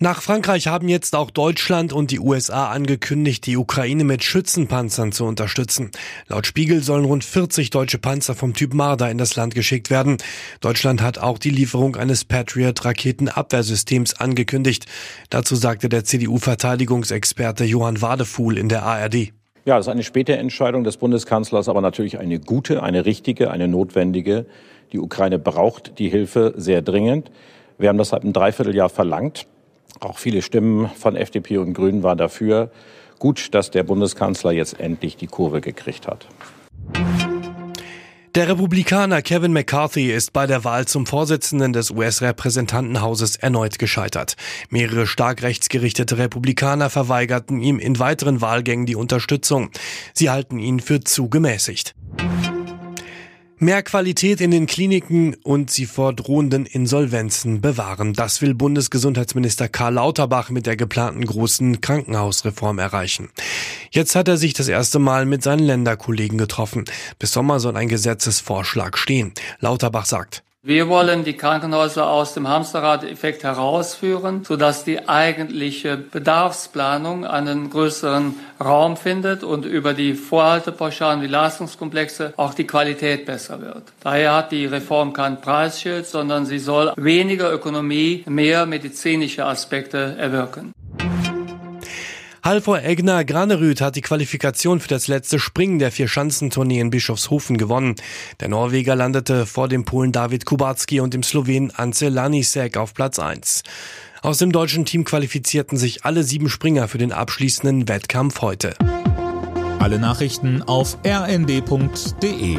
Nach Frankreich haben jetzt auch Deutschland und die USA angekündigt, die Ukraine mit Schützenpanzern zu unterstützen. Laut Spiegel sollen rund 40 deutsche Panzer vom Typ Marder in das Land geschickt werden. Deutschland hat auch die Lieferung eines Patriot-Raketenabwehrsystems angekündigt. Dazu sagte der CDU-Verteidigungsexperte Johann Wadefuhl in der ARD. Ja, das ist eine späte Entscheidung des Bundeskanzlers, aber natürlich eine gute, eine richtige, eine notwendige. Die Ukraine braucht die Hilfe sehr dringend. Wir haben das seit einem Dreivierteljahr verlangt. Auch viele Stimmen von FDP und Grünen waren dafür. Gut, dass der Bundeskanzler jetzt endlich die Kurve gekriegt hat. Der Republikaner Kevin McCarthy ist bei der Wahl zum Vorsitzenden des US-Repräsentantenhauses erneut gescheitert. Mehrere stark rechtsgerichtete Republikaner verweigerten ihm in weiteren Wahlgängen die Unterstützung. Sie halten ihn für zu gemäßigt. Mehr Qualität in den Kliniken und sie vor drohenden Insolvenzen bewahren. Das will Bundesgesundheitsminister Karl Lauterbach mit der geplanten großen Krankenhausreform erreichen. Jetzt hat er sich das erste Mal mit seinen Länderkollegen getroffen. Bis Sommer soll ein Gesetzesvorschlag stehen. Lauterbach sagt, wir wollen die Krankenhäuser aus dem Hamsterrad-Effekt herausführen, sodass die eigentliche Bedarfsplanung einen größeren Raum findet und über die Vorhaltepauschalen, die Leistungskomplexe auch die Qualität besser wird. Daher hat die Reform kein Preisschild, sondern sie soll weniger Ökonomie, mehr medizinische Aspekte erwirken. Halvor Egner Granerüth hat die Qualifikation für das letzte Springen der Vier-Schanzentournee in Bischofshofen gewonnen. Der Norweger landete vor dem Polen David Kubacki und dem Slowenen Ance Lanisek auf Platz 1. Aus dem deutschen Team qualifizierten sich alle sieben Springer für den abschließenden Wettkampf heute. Alle Nachrichten auf rnd.de